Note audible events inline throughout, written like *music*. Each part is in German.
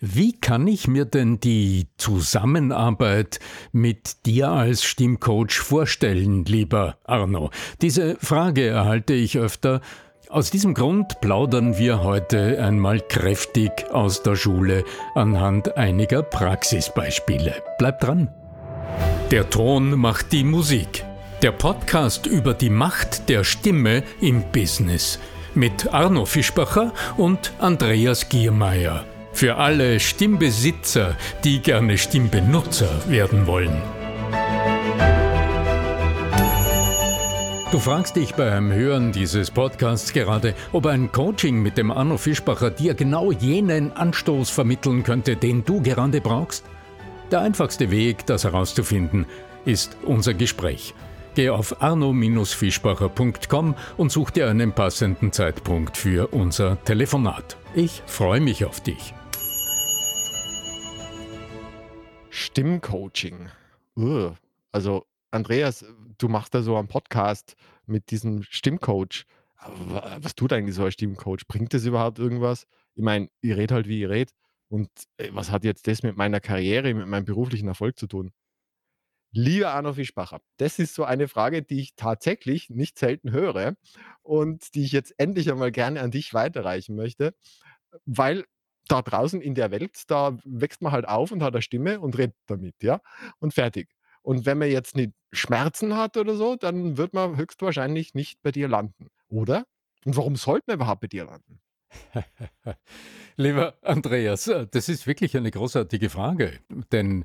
Wie kann ich mir denn die Zusammenarbeit mit dir als Stimmcoach vorstellen, lieber Arno? Diese Frage erhalte ich öfter. Aus diesem Grund plaudern wir heute einmal kräftig aus der Schule anhand einiger Praxisbeispiele. Bleibt dran. Der Ton macht die Musik. Der Podcast über die Macht der Stimme im Business mit Arno Fischbacher und Andreas Giermeier. Für alle Stimmbesitzer, die gerne Stimmbenutzer werden wollen. Du fragst dich beim Hören dieses Podcasts gerade, ob ein Coaching mit dem Arno Fischbacher dir genau jenen Anstoß vermitteln könnte, den du gerade brauchst? Der einfachste Weg, das herauszufinden, ist unser Gespräch. Geh auf arno-fischbacher.com und such dir einen passenden Zeitpunkt für unser Telefonat. Ich freue mich auf dich. Stimmcoaching. Also, Andreas, du machst da so einen Podcast mit diesem Stimmcoach. Was tut eigentlich so ein Stimmcoach? Bringt das überhaupt irgendwas? Ich meine, ihr redet halt, wie ihr redet. Und äh, was hat jetzt das mit meiner Karriere, mit meinem beruflichen Erfolg zu tun? Lieber Arno Fischbacher, das ist so eine Frage, die ich tatsächlich nicht selten höre und die ich jetzt endlich einmal gerne an dich weiterreichen möchte, weil da draußen in der Welt, da wächst man halt auf und hat eine Stimme und redet damit, ja, und fertig. Und wenn man jetzt nicht Schmerzen hat oder so, dann wird man höchstwahrscheinlich nicht bei dir landen, oder? Und warum sollte man überhaupt bei dir landen? *laughs* Lieber Andreas, das ist wirklich eine großartige Frage, denn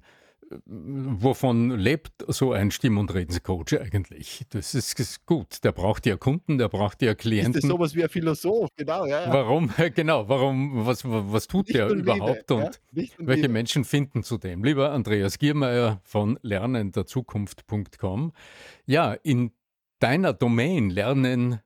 wovon lebt so ein Stimm- und Redenscoach eigentlich? Das ist, ist, gut. Der braucht ja Kunden, der braucht ja Klienten. Das ist sowas wie ein Philosoph, genau. Ja, ja. Warum, *laughs* genau, warum, was, was tut Licht der und überhaupt Liebe, und, ja? und welche Liebe. Menschen finden zu dem? Lieber Andreas Giermeier von lernenderzukunft.com. Ja, in deiner Domain Lernen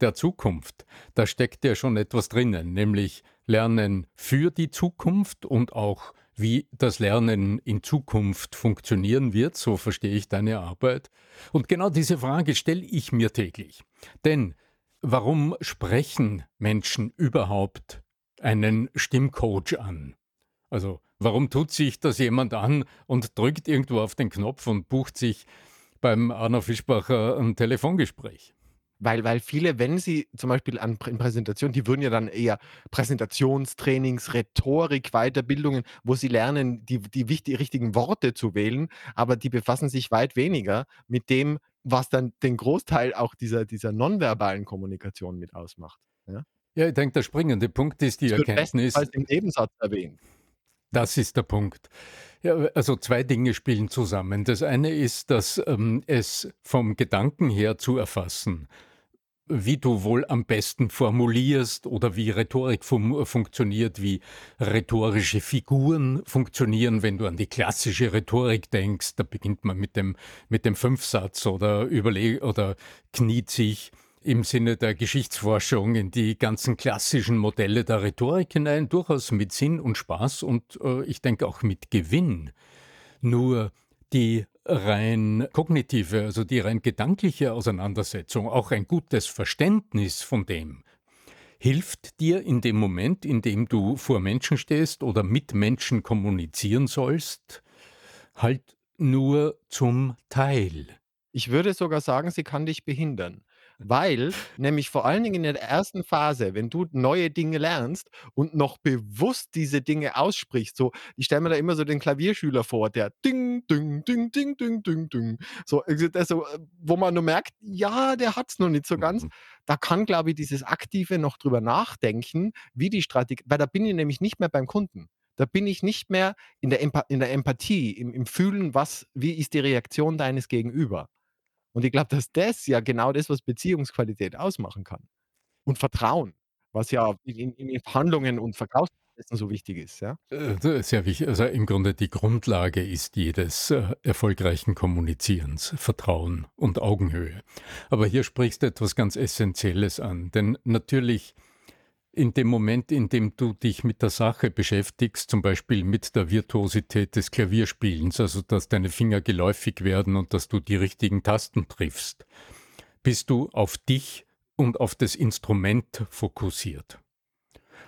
der Zukunft, da steckt ja schon etwas drinnen, nämlich Lernen für die Zukunft und auch wie das Lernen in Zukunft funktionieren wird, so verstehe ich deine Arbeit. Und genau diese Frage stelle ich mir täglich. Denn warum sprechen Menschen überhaupt einen Stimmcoach an? Also warum tut sich das jemand an und drückt irgendwo auf den Knopf und bucht sich beim Arno Fischbacher ein Telefongespräch? Weil, weil viele, wenn sie zum Beispiel an in Präsentationen, die würden ja dann eher Präsentationstrainings, Rhetorik, Weiterbildungen, wo sie lernen, die, die wichtig, richtigen Worte zu wählen, aber die befassen sich weit weniger mit dem, was dann den Großteil auch dieser, dieser nonverbalen Kommunikation mit ausmacht. Ja, ja ich denke, der springende Punkt ist die das Erkenntnis. Als im Nebensatz erwähnt. Das ist der Punkt. Ja, also zwei Dinge spielen zusammen. Das eine ist, dass ähm, es vom Gedanken her zu erfassen wie du wohl am besten formulierst oder wie Rhetorik fun funktioniert, wie rhetorische Figuren funktionieren, wenn du an die klassische Rhetorik denkst, da beginnt man mit dem, mit dem Fünfsatz oder überleg oder kniet sich im Sinne der Geschichtsforschung in die ganzen klassischen Modelle der Rhetorik hinein, durchaus mit Sinn und Spaß und äh, ich denke auch mit Gewinn. Nur die rein kognitive, also die rein gedankliche Auseinandersetzung, auch ein gutes Verständnis von dem, hilft dir in dem Moment, in dem du vor Menschen stehst oder mit Menschen kommunizieren sollst, halt nur zum Teil. Ich würde sogar sagen, sie kann dich behindern. Weil nämlich vor allen Dingen in der ersten Phase, wenn du neue Dinge lernst und noch bewusst diese Dinge aussprichst, so, ich stelle mir da immer so den Klavierschüler vor, der ding, ding, ding, ding, ding, ding, ding, so, also, wo man nur merkt, ja, der hat es noch nicht so ganz. Mhm. Da kann, glaube ich, dieses Aktive noch drüber nachdenken, wie die Strategie, weil da bin ich nämlich nicht mehr beim Kunden. Da bin ich nicht mehr in der, Empa in der Empathie, im, im Fühlen, was, wie ist die Reaktion deines Gegenüber. Und ich glaube, dass das ja genau das, was Beziehungsqualität ausmachen kann. Und Vertrauen, was ja in, in Verhandlungen und Verkaufsprozessen so wichtig ist. Ja? Äh, sehr wichtig. Also im Grunde die Grundlage ist jedes äh, erfolgreichen Kommunizierens, Vertrauen und Augenhöhe. Aber hier sprichst du etwas ganz Essentielles an. Denn natürlich in dem Moment, in dem du dich mit der Sache beschäftigst, zum Beispiel mit der Virtuosität des Klavierspielens, also dass deine Finger geläufig werden und dass du die richtigen Tasten triffst, bist du auf dich und auf das Instrument fokussiert.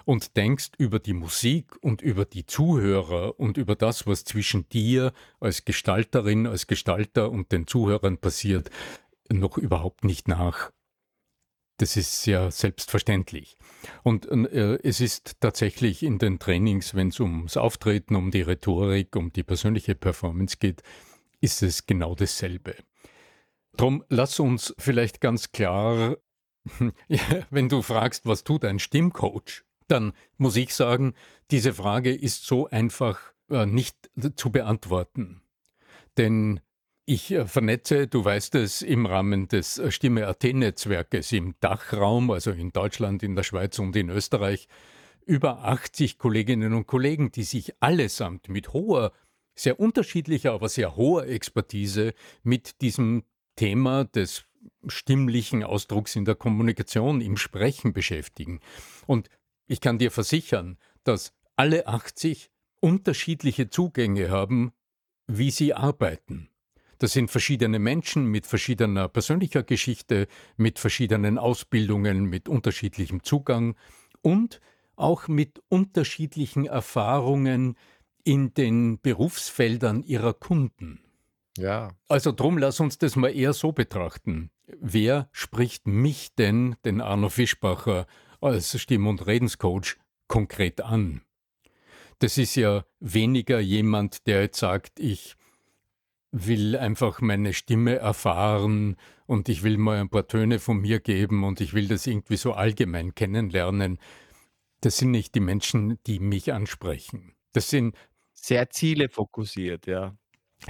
und denkst über die Musik und über die Zuhörer und über das, was zwischen dir als Gestalterin, als Gestalter und den Zuhörern passiert, noch überhaupt nicht nach. Das ist sehr selbstverständlich. Und äh, es ist tatsächlich in den Trainings, wenn es ums Auftreten, um die Rhetorik, um die persönliche Performance geht, ist es genau dasselbe. Drum lass uns vielleicht ganz klar, *laughs* wenn du fragst, was tut ein Stimmcoach, dann muss ich sagen, diese Frage ist so einfach äh, nicht zu beantworten. Denn ich äh, vernetze, du weißt es, im Rahmen des äh, Stimme AT-Netzwerkes im Dachraum, also in Deutschland, in der Schweiz und in Österreich, über 80 Kolleginnen und Kollegen, die sich allesamt mit hoher, sehr unterschiedlicher, aber sehr hoher Expertise mit diesem Thema des stimmlichen Ausdrucks in der Kommunikation, im Sprechen beschäftigen. Und ich kann dir versichern, dass alle 80 unterschiedliche Zugänge haben, wie sie arbeiten. Das sind verschiedene Menschen mit verschiedener persönlicher Geschichte, mit verschiedenen Ausbildungen, mit unterschiedlichem Zugang und auch mit unterschiedlichen Erfahrungen in den Berufsfeldern ihrer Kunden. Ja. Also drum lass uns das mal eher so betrachten. Wer spricht mich denn, den Arno Fischbacher, als Stimm- und Redenscoach konkret an? Das ist ja weniger jemand, der jetzt sagt, ich will einfach meine Stimme erfahren und ich will mal ein paar Töne von mir geben und ich will das irgendwie so allgemein kennenlernen. Das sind nicht die Menschen, die mich ansprechen. Das sind sehr zielefokussiert, ja.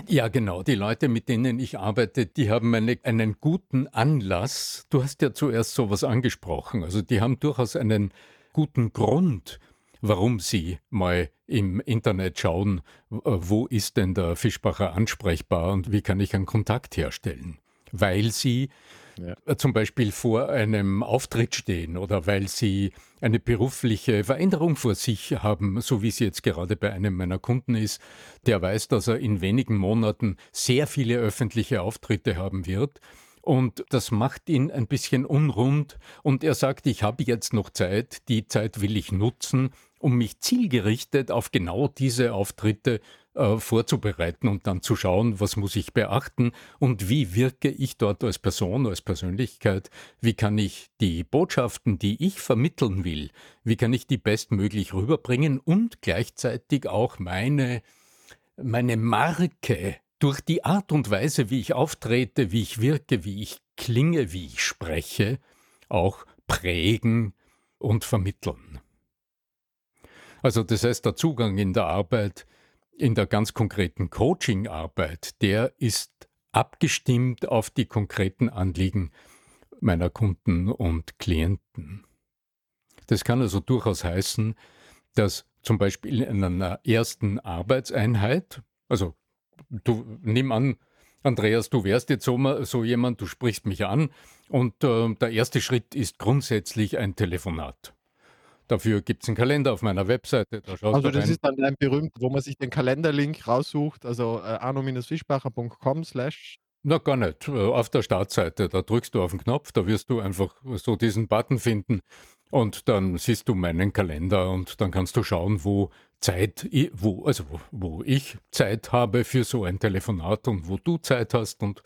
Ja, genau. Die Leute, mit denen ich arbeite, die haben eine, einen guten Anlass. Du hast ja zuerst sowas angesprochen. Also die haben durchaus einen guten Grund, warum Sie mal im Internet schauen, äh, wo ist denn der Fischbacher ansprechbar und wie kann ich einen Kontakt herstellen. Weil Sie ja. Äh, zum Beispiel vor einem Auftritt stehen oder weil Sie eine berufliche Veränderung vor sich haben, so wie es jetzt gerade bei einem meiner Kunden ist, der weiß, dass er in wenigen Monaten sehr viele öffentliche Auftritte haben wird und das macht ihn ein bisschen unrund. Und er sagt, ich habe jetzt noch Zeit, die Zeit will ich nutzen, um mich zielgerichtet auf genau diese Auftritte äh, vorzubereiten und dann zu schauen, was muss ich beachten und wie wirke ich dort als Person, als Persönlichkeit, wie kann ich die Botschaften, die ich vermitteln will, wie kann ich die bestmöglich rüberbringen und gleichzeitig auch meine, meine Marke durch die Art und Weise, wie ich auftrete, wie ich wirke, wie ich klinge, wie ich spreche, auch prägen und vermitteln. Also das heißt, der Zugang in der Arbeit, in der ganz konkreten Coaching-Arbeit, der ist abgestimmt auf die konkreten Anliegen meiner Kunden und Klienten. Das kann also durchaus heißen, dass zum Beispiel in einer ersten Arbeitseinheit, also du nimm an, Andreas, du wärst jetzt so, so jemand, du sprichst mich an und äh, der erste Schritt ist grundsätzlich ein Telefonat. Dafür gibt es einen Kalender auf meiner Webseite. also das rein. ist dann ein berühmt, wo man sich den Kalenderlink raussucht, also äh, arno-fischbacher.com slash na, gar nicht. Äh, auf der Startseite, da drückst du auf den Knopf, da wirst du einfach so diesen Button finden und dann siehst du meinen Kalender und dann kannst du schauen, wo Zeit, wo, also wo, wo ich Zeit habe für so ein Telefonat und wo du Zeit hast und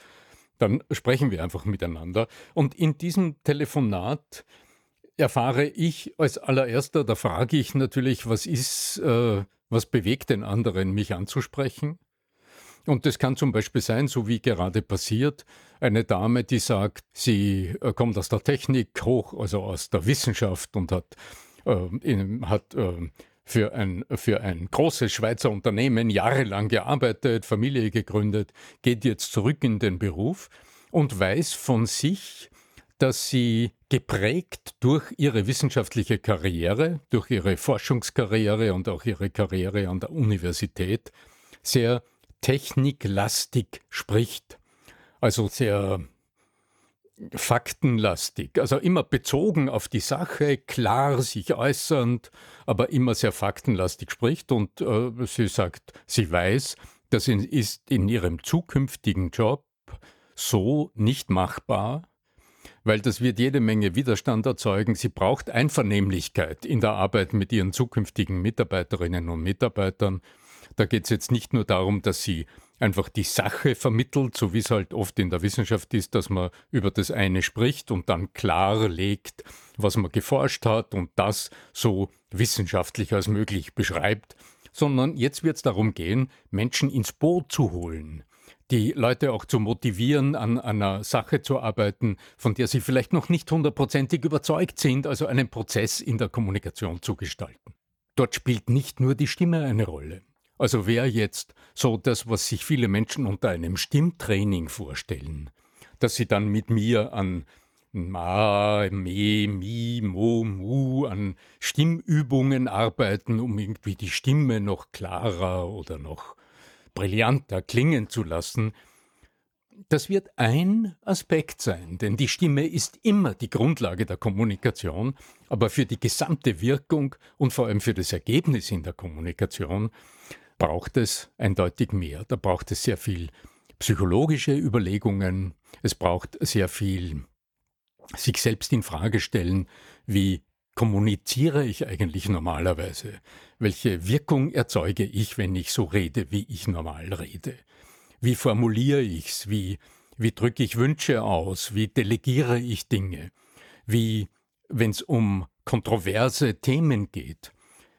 dann sprechen wir einfach miteinander. Und in diesem Telefonat erfahre ich als allererster, da frage ich natürlich, was ist, äh, was bewegt den anderen, mich anzusprechen? Und das kann zum Beispiel sein, so wie gerade passiert, eine Dame, die sagt, sie äh, kommt aus der Technik hoch, also aus der Wissenschaft und hat, äh, in, hat äh, für, ein, für ein großes Schweizer Unternehmen jahrelang gearbeitet, Familie gegründet, geht jetzt zurück in den Beruf und weiß von sich, dass sie geprägt durch ihre wissenschaftliche Karriere, durch ihre Forschungskarriere und auch ihre Karriere an der Universität sehr techniklastig spricht. Also sehr faktenlastig, also immer bezogen auf die Sache, klar sich äußernd, aber immer sehr faktenlastig spricht. Und äh, sie sagt, sie weiß, das ist in ihrem zukünftigen Job so nicht machbar, weil das wird jede Menge Widerstand erzeugen. Sie braucht Einvernehmlichkeit in der Arbeit mit ihren zukünftigen Mitarbeiterinnen und Mitarbeitern. Da geht es jetzt nicht nur darum, dass sie einfach die Sache vermittelt, so wie es halt oft in der Wissenschaft ist, dass man über das eine spricht und dann klarlegt, was man geforscht hat und das so wissenschaftlich als möglich beschreibt, sondern jetzt wird es darum gehen, Menschen ins Boot zu holen, die Leute auch zu motivieren, an einer Sache zu arbeiten, von der sie vielleicht noch nicht hundertprozentig überzeugt sind, also einen Prozess in der Kommunikation zu gestalten. Dort spielt nicht nur die Stimme eine Rolle. Also wäre jetzt so das, was sich viele Menschen unter einem Stimmtraining vorstellen, dass sie dann mit mir an Ma, Me, Mi, Mo, Mu an Stimmübungen arbeiten, um irgendwie die Stimme noch klarer oder noch brillanter klingen zu lassen. Das wird ein Aspekt sein, denn die Stimme ist immer die Grundlage der Kommunikation, aber für die gesamte Wirkung und vor allem für das Ergebnis in der Kommunikation braucht es eindeutig mehr. Da braucht es sehr viel psychologische Überlegungen, es braucht sehr viel sich selbst in Frage stellen, wie kommuniziere ich eigentlich normalerweise? Welche Wirkung erzeuge ich, wenn ich so rede, wie ich normal rede? Wie formuliere ich's? Wie, wie drücke ich Wünsche aus? Wie delegiere ich Dinge? Wie, wenn es um kontroverse Themen geht,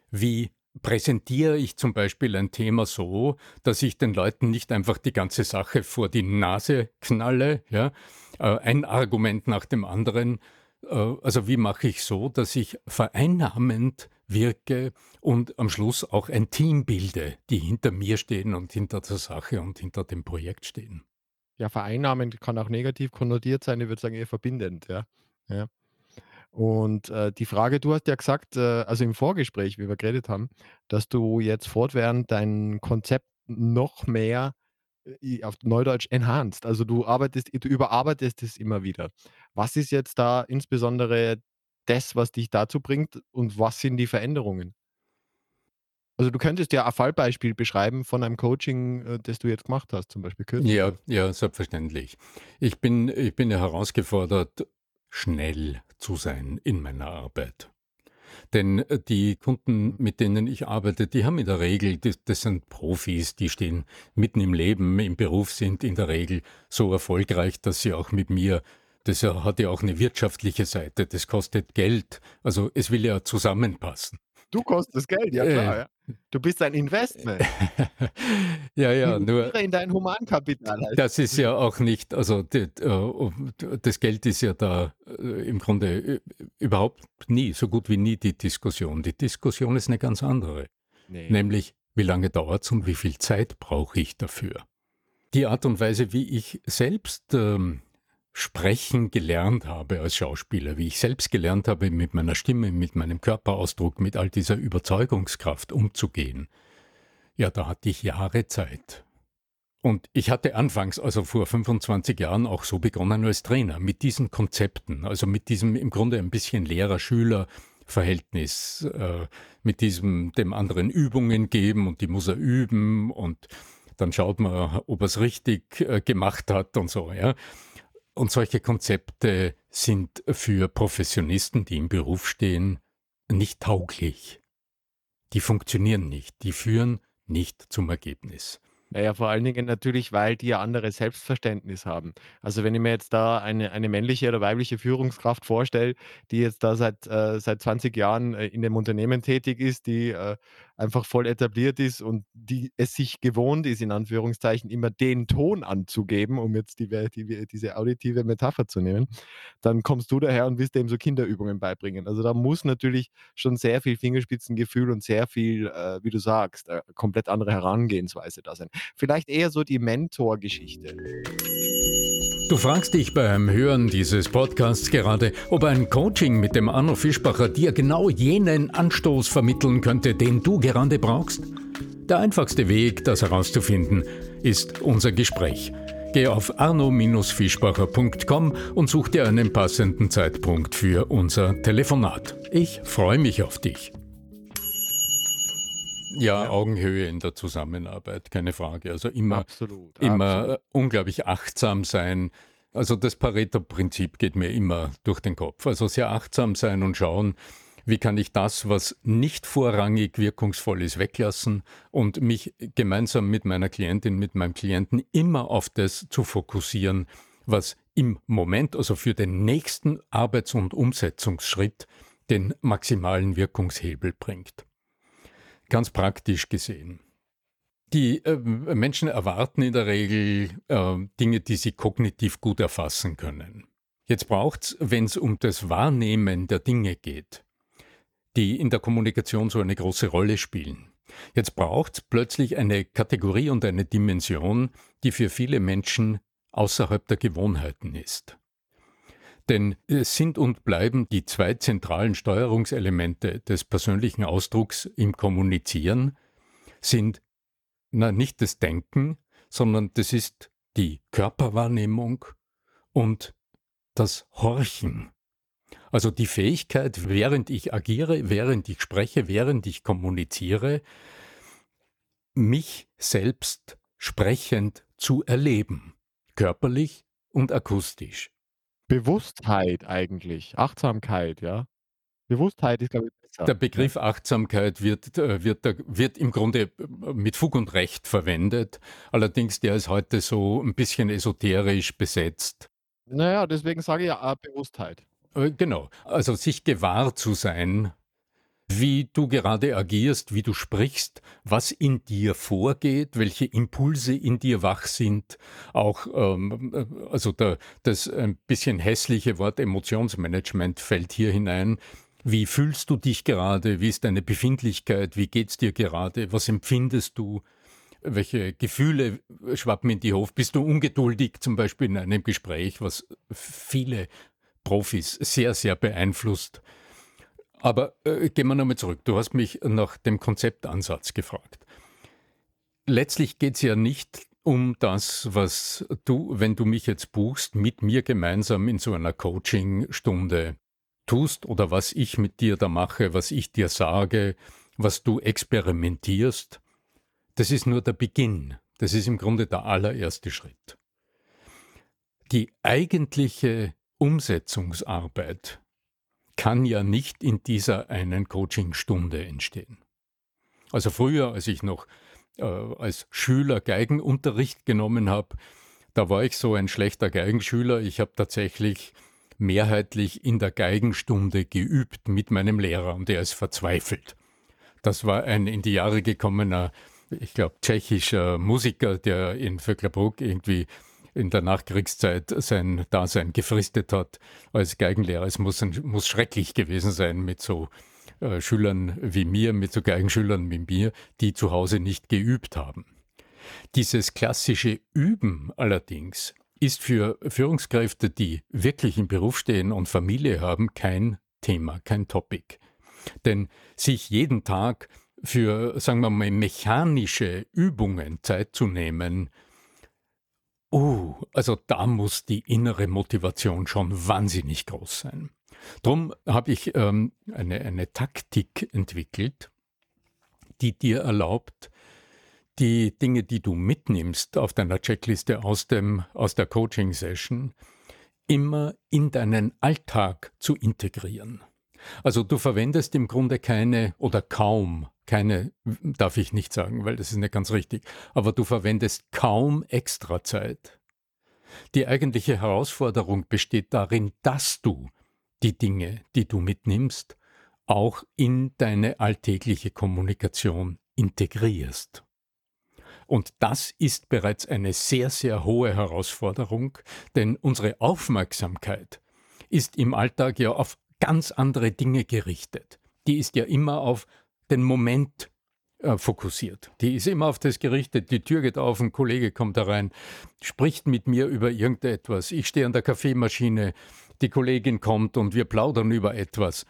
wie präsentiere ich zum Beispiel ein Thema so, dass ich den Leuten nicht einfach die ganze Sache vor die Nase knalle, ja, äh, ein Argument nach dem anderen. Äh, also wie mache ich so, dass ich vereinnahmend wirke und am Schluss auch ein Team bilde, die hinter mir stehen und hinter der Sache und hinter dem Projekt stehen. Ja, vereinnahmend kann auch negativ konnotiert sein. Ich würde sagen eher verbindend, ja. Ja. Und, äh, die Frage du hast ja gesagt, äh, also im Vorgespräch, wie wir geredet haben, dass du jetzt fortwährend dein Konzept noch mehr, auf Neudeutsch enhanced. Also, du arbeitest du überarbeitest es immer wieder. Was ist jetzt da insbesondere das, was dich dazu bringt und was sind die Veränderungen? Also, du könntest ja ein Fallbeispiel beschreiben von einem Coaching, äh, das du jetzt gemacht hast, zum Beispiel kürzlich. Ja, ja, selbstverständlich. Ich bin ich bin ja herausgefordert schnell zu sein in meiner Arbeit. Denn äh, die Kunden, mit denen ich arbeite, die haben in der Regel, das, das, sind Profis, die stehen mitten im Leben, im Beruf sind in der Regel so erfolgreich, dass sie auch mit mir, das hat ja auch eine wirtschaftliche Seite, das kostet Geld, also es will ja zusammenpassen. Du kostest Geld, ja klar. Äh, ja. Du bist ein Investment. *laughs* ja, ja, nur. In dein Humankapital. Heißt. Das ist ja auch nicht, also das, äh, das Geld ist ja da äh, im Grunde überhaupt nie, so gut wie nie die Diskussion. Die Diskussion ist eine ganz andere. Nee. Nämlich, wie lange dauert es und wie viel Zeit brauche ich dafür? Die Art und Weise, wie ich selbst ähm, sprechen gelernt habe als Schauspieler, wie ich selbst gelernt habe, mit meiner Stimme, mit meinem Körperausdruck, mit all dieser Überzeugungskraft umzugehen, ja, da hatte ich Jahre Zeit. Und ich hatte anfangs, also vor 25 Jahren, auch so begonnen als Trainer, mit diesen Konzepten, also mit diesem im Grunde ein bisschen Lehrer-Schüler-Verhältnis, äh, mit diesem dem anderen Übungen geben und die muss er üben und dann schaut man, ob er es richtig äh, gemacht hat und so, ja. Und solche Konzepte sind für Professionisten, die im Beruf stehen, nicht tauglich. Die funktionieren nicht, die führen nicht zum Ergebnis. Naja, vor allen Dingen natürlich, weil die ja anderes Selbstverständnis haben. Also, wenn ich mir jetzt da eine eine männliche oder weibliche Führungskraft vorstelle, die jetzt da seit äh, seit 20 Jahren, äh, in dem Unternehmen tätig ist, die, äh, einfach voll etabliert ist und die es sich gewohnt ist, in Anführungszeichen, immer den Ton anzugeben, um jetzt die die diese auditive Metapher zu nehmen, dann kommst du daher und willst dem so Kinderübungen beibringen. Also, da muss natürlich schon sehr viel Fingerspitzengefühl und sehr viel, äh, wie du sagst, äh, komplett andere Herangehensweise da sein. Vielleicht eher so die Mentorgeschichte. Du fragst dich beim Hören dieses Podcasts gerade, ob ein Coaching mit dem Arno Fischbacher dir genau jenen Anstoß vermitteln könnte, den du gerade brauchst? Der einfachste Weg, das herauszufinden, ist unser Gespräch. Geh auf arno-fischbacher.com und such dir einen passenden Zeitpunkt für unser Telefonat. Ich freue mich auf dich. Ja, ja, Augenhöhe in der Zusammenarbeit, keine Frage. Also immer, Absolut, immer absolut. unglaublich achtsam sein, Also das Pareto-Prinzip geht mir immer durch den Kopf. Also sehr achtsam sein und schauen, wie kann ich das, was nicht vorrangig wirkungsvoll ist, weglassen und mich gemeinsam mit meiner Klientin, mit meinem Klienten immer auf das zu fokussieren, was im Moment, also für den nächsten Arbeits- und Umsetzungsschritt, den maximalen Wirkungshebel bringt. Ganz praktisch gesehen. Die äh, Menschen erwarten in der Regel äh, Dinge, die sie kognitiv gut erfassen können. Jetzt braucht es, wenn es um das Wahrnehmen der Dinge geht, die in der Kommunikation so eine große Rolle spielen. Jetzt braucht es plötzlich eine Kategorie und eine Dimension, die für viele Menschen außerhalb der Gewohnheiten ist. Denn es sind und bleiben die zwei zentralen Steuerungselemente des persönlichen Ausdrucks im Kommunizieren, sind na, nicht das Denken, sondern das ist die Körperwahrnehmung und das Horchen. Also die Fähigkeit, während ich agiere, während ich spreche, während ich kommuniziere, mich selbst sprechend zu erleben, körperlich und akustisch. Bewusstheit eigentlich, Achtsamkeit, ja? Bewusstheit ist, glaube ich, besser. Der Begriff Achtsamkeit wird, äh, wird, wird im Grunde äh, mit Fug und Recht verwendet. Allerdings, der ist heute so ein bisschen esoterisch besetzt. Naja, deswegen sage ich ja Bewusstheit. Äh, genau. Also sich gewahr zu sein, wie du gerade agierst, wie du sprichst, was in dir vorgeht, welche Impulse in dir wach sind. Auch, ähm, also der, das ein bisschen hässliche Wort Emotionsmanagement fällt hier hinein. Wie fühlst du dich gerade? Wie ist deine Befindlichkeit? Wie geht's dir gerade? Was empfindest du? Welche Gefühle schwappen in dir hoch? Bist du ungeduldig, zum Beispiel in einem Gespräch, was viele Profis sehr, sehr beeinflusst? Aber äh, gehen wir nochmal zurück. Du hast mich nach dem Konzeptansatz gefragt. Letztlich geht es ja nicht um das, was du, wenn du mich jetzt buchst, mit mir gemeinsam in so einer Coaching-Stunde tust oder was ich mit dir da mache, was ich dir sage, was du experimentierst, das ist nur der Beginn. Das ist im Grunde der allererste Schritt. Die eigentliche Umsetzungsarbeit kann ja nicht in dieser einen Coachingstunde entstehen. Also früher, als ich noch äh, als Schüler Geigenunterricht genommen habe, da war ich so ein schlechter Geigenschüler. Ich habe tatsächlich mehrheitlich in der Geigenstunde geübt mit meinem Lehrer und er ist verzweifelt. Das war ein in die Jahre gekommener, ich glaube, tschechischer Musiker, der in Vöcklerbruck irgendwie in der Nachkriegszeit sein Dasein gefristet hat als Geigenlehrer. Es muss, muss schrecklich gewesen sein mit so äh, Schülern wie mir, mit so Geigenschülern wie mir, die zu Hause nicht geübt haben. Dieses klassische Üben allerdings ist für Führungskräfte, die wirklich im Beruf stehen und Familie haben, kein Thema, kein Topic. Denn sich jeden Tag für, sagen wir mal, mechanische Übungen Zeit zu nehmen, uh, also da muss die innere Motivation schon wahnsinnig groß sein. Drum habe ich ähm, eine, eine Taktik entwickelt, die dir erlaubt, die Dinge, die du mitnimmst auf deiner Checkliste aus, dem, aus der Coaching-Session, immer in deinen Alltag zu integrieren. Also du verwendest im Grunde keine oder kaum, keine darf ich nicht sagen, weil das ist nicht ganz richtig, aber du verwendest kaum Extrazeit. Die eigentliche Herausforderung besteht darin, dass du die Dinge, die du mitnimmst, auch in deine alltägliche Kommunikation integrierst. Und das ist bereits eine sehr, sehr hohe Herausforderung, denn unsere Aufmerksamkeit ist im Alltag ja auf ganz andere Dinge gerichtet. Die ist ja immer auf den Moment äh, fokussiert. Die ist immer auf das gerichtet. Die Tür geht auf, ein Kollege kommt da rein, spricht mit mir über irgendetwas. Ich stehe an der Kaffeemaschine, die Kollegin kommt und wir plaudern über etwas.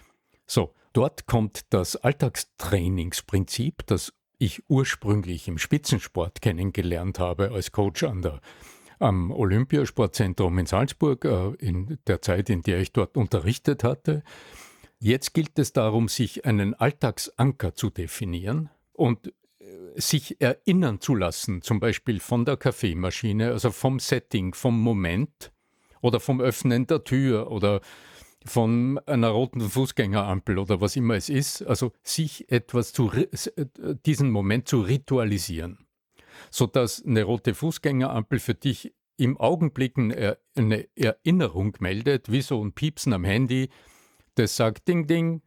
So, dort kommt das Alltagstrainingsprinzip, das ich ursprünglich im Spitzensport kennengelernt habe als Coach an der, am Olympiasportzentrum in Salzburg, äh, in der Zeit, in der ich dort unterrichtet hatte. Jetzt gilt es darum, sich einen Alltagsanker zu definieren und äh, sich erinnern zu lassen, zum Beispiel von der Kaffeemaschine, also vom Setting, vom Moment oder vom Öffnen der Tür oder von einer roten Fußgängerampel oder was immer es ist. Also sich etwas zu, äh, diesen Moment zu ritualisieren, sodass eine rote Fußgängerampel für dich im Augenblick eine Erinnerung meldet, wie so ein Piepsen am Handy, das sagt Ding, Ding,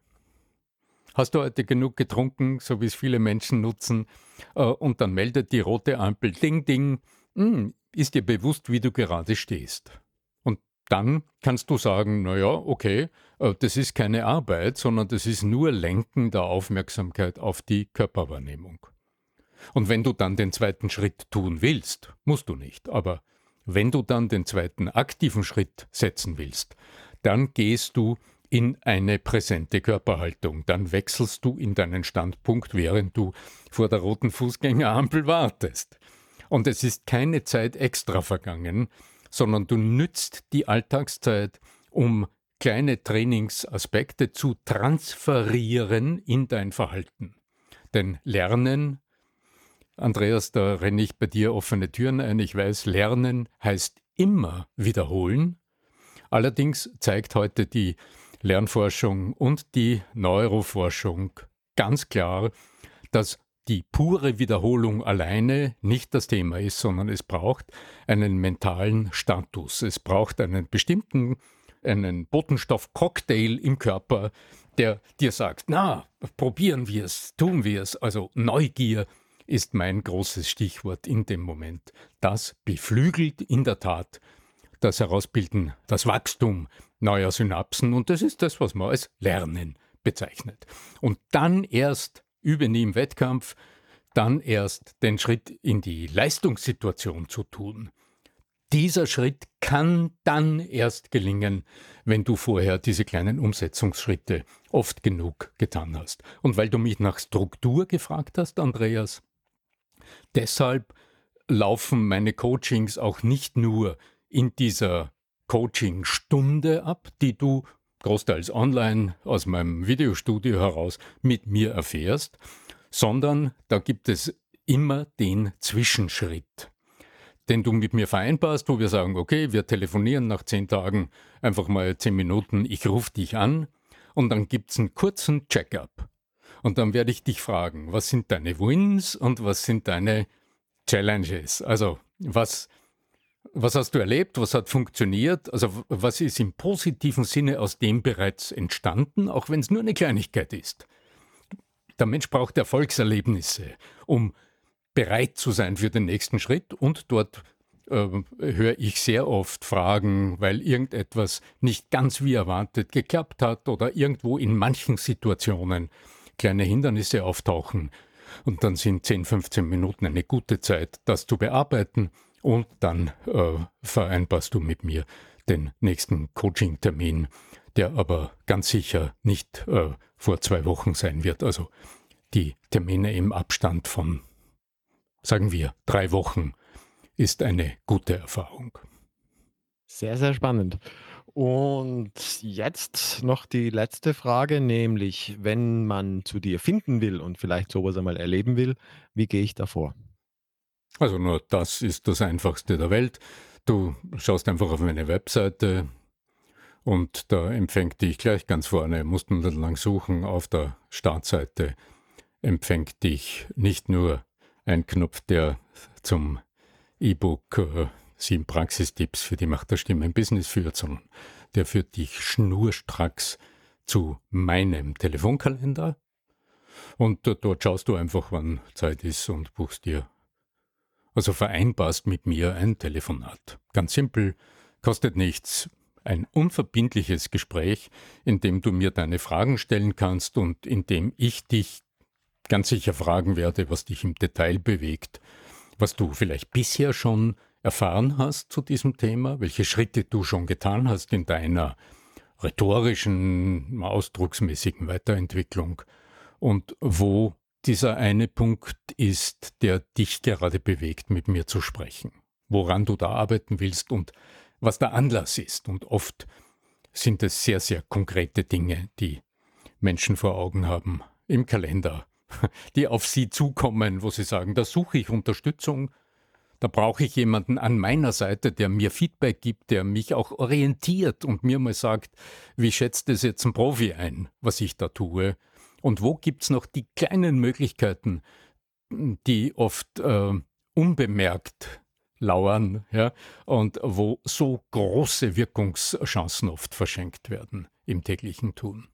hast du heute genug getrunken, so wie es viele Menschen nutzen, äh, und dann meldet die rote Ampel Ding, Ding, hm, ist dir bewusst, wie du gerade stehst. Und dann kannst du sagen, naja, okay, äh, das ist keine Arbeit, sondern das ist nur Lenken der Aufmerksamkeit auf die Körperwahrnehmung. Und wenn du dann den zweiten Schritt tun willst, musst du nicht, aber wenn du dann den zweiten aktiven Schritt setzen willst, dann gehst du in eine präsente Körperhaltung. Dann wechselst du in deinen Standpunkt, während du vor der roten Fußgängerampel wartest. Und es ist keine Zeit extra vergangen, sondern du nützt die Alltagszeit, um kleine Trainingsaspekte zu transferieren in dein Verhalten. Denn Lernen, Andreas, da renne ich bei dir offene Türen ein, ich weiß, Lernen heißt immer wiederholen. Allerdings zeigt heute die Lernforschung und die Neuroforschung ganz klar, dass die pure Wiederholung alleine nicht das Thema ist, sondern es braucht einen mentalen Status. Es braucht einen bestimmten, einen Botenstoff-Cocktail im Körper, der dir sagt, na, probieren wir es, tun wir es. Also Neugier ist mein großes Stichwort in dem Moment. Das beflügelt in der Tat das Herausbilden, das Wachstum neuer Synapsen und das ist das, was man als Lernen bezeichnet. Und dann erst üben im Wettkampf, dann erst den Schritt in die Leistungssituation zu tun. Dieser Schritt kann dann erst gelingen, wenn du vorher diese kleinen Umsetzungsschritte oft genug getan hast. Und weil du mich nach Struktur gefragt hast, Andreas, deshalb laufen meine Coachings auch nicht nur in dieser Coaching-Stunde ab, die du großteils online aus meinem Videostudio heraus mit mir erfährst, sondern da gibt es immer den Zwischenschritt, den du mit mir vereinbarst, wo wir sagen, okay, wir telefonieren nach zehn Tagen einfach mal zehn Minuten, ich rufe dich an und dann gibt es einen kurzen Check-up. Und dann werde ich dich fragen, was sind deine Wins und was sind deine Challenges? Also was was hast du erlebt? Was hat funktioniert? Also was ist im positiven Sinne aus dem bereits entstanden, auch wenn es nur eine Kleinigkeit ist? Der Mensch braucht Erfolgserlebnisse, um bereit zu sein für den nächsten Schritt und dort äh, höre ich sehr oft Fragen, weil irgendetwas nicht ganz wie erwartet geklappt hat oder irgendwo in manchen Situationen kleine Hindernisse auftauchen. Und dann sind 10, 15 Minuten eine gute Zeit, das zu bearbeiten und dann äh, vereinbarst du mit mir den nächsten Coaching-Termin, der aber ganz sicher nicht äh, vor zwei Wochen sein wird. Also die Termine im Abstand von, sagen wir, drei Wochen ist eine gute Erfahrung. Sehr, sehr spannend. Und jetzt noch die letzte Frage, nämlich wenn man zu dir finden will und vielleicht sowas einmal erleben will, wie gehe ich davor? Also nur das ist das Einfachste der Welt. Du schaust einfach auf meine Webseite und da empfängt dich gleich ganz vorne, musst du nicht lang suchen, auf der Startseite empfängt dich nicht nur ein Knopf, der zum E-Book äh, sieben Praxistipps für die Macht der Stimme im Business führt, sondern der führt dich schnurstracks zu meinem Telefonkalender. Und dort schaust du einfach, wann Zeit ist und buchst dir also vereinbarst mit mir ein Telefonat. Ganz simpel, kostet nichts. Ein unverbindliches Gespräch, in dem du mir deine Fragen stellen kannst und in dem ich dich ganz sicher fragen werde, was dich im Detail bewegt, was du vielleicht bisher schon erfahren hast zu diesem Thema, welche Schritte du schon getan hast in deiner rhetorischen, ausdrucksmäßigen Weiterentwicklung und wo dieser eine Punkt ist, der dich gerade bewegt, mit mir zu sprechen, woran du da arbeiten willst und was der Anlass ist. Und oft sind es sehr, sehr konkrete Dinge, die Menschen vor Augen haben im Kalender, *laughs* die auf sie zukommen, wo sie sagen, da suche ich Unterstützung, Da brauche ich jemanden an meiner Seite, der mir Feedback gibt, der mich auch orientiert und mir mal sagt, wie schätzt es jetzt ein Profi ein, was ich da tue? Und wo gibt es noch die kleinen Möglichkeiten, die oft äh, unbemerkt lauern, ja, und wo so große Wirkungschancen oft verschenkt werden im täglichen Tun.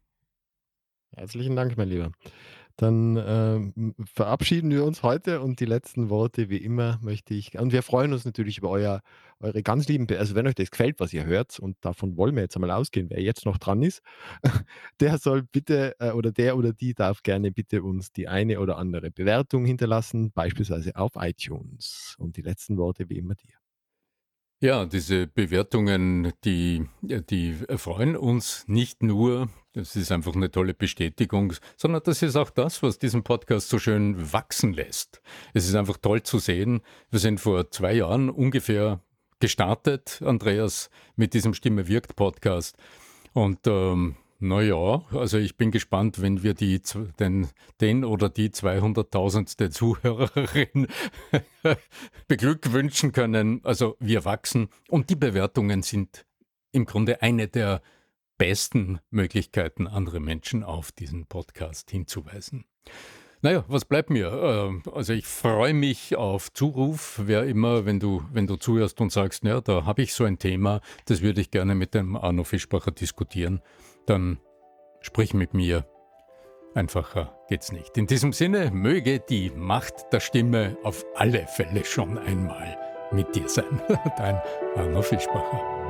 Herzlichen Dank, mein Lieber. Dann ähm, verabschieden wir uns heute und die letzten Worte, wie immer, möchte ich. Und wir freuen uns natürlich über euer, eure ganz lieben, also wenn euch das gefällt, was ihr hört, und davon wollen wir jetzt einmal ausgehen, wer jetzt noch dran ist, *laughs* der soll bitte äh, oder der oder die darf gerne bitte uns die eine oder andere Bewertung hinterlassen, beispielsweise auf iTunes. Und die letzten Worte, wie immer, dir. Ja, diese Bewertungen, die, die freuen uns nicht nur, das ist einfach eine tolle Bestätigung, sondern das ist auch das, was diesen Podcast so schön wachsen lässt. Es ist einfach toll zu sehen. Wir sind vor zwei Jahren ungefähr gestartet, Andreas, mit diesem Stimme wirkt Podcast. Und ähm, naja, also ich bin gespannt, wenn wir die, den, den oder die 200.000. Zuhörerin *laughs* beglückwünschen können. Also wir wachsen und die Bewertungen sind im Grunde eine der besten Möglichkeiten, andere Menschen auf diesen Podcast hinzuweisen. Naja, was bleibt mir? Ähm, also ich freue mich auf Zuruf, wer immer, wenn du, wenn du zuhörst und sagst, ja, da habe ich so ein Thema, das würde ich gerne mit dem Arno Fischbacher diskutieren dann sprich mit mir. Einfacher geht's nicht. In diesem Sinne möge die Macht der Stimme auf alle Fälle schon einmal mit dir sein. *laughs* Dein Arno Fischbacher.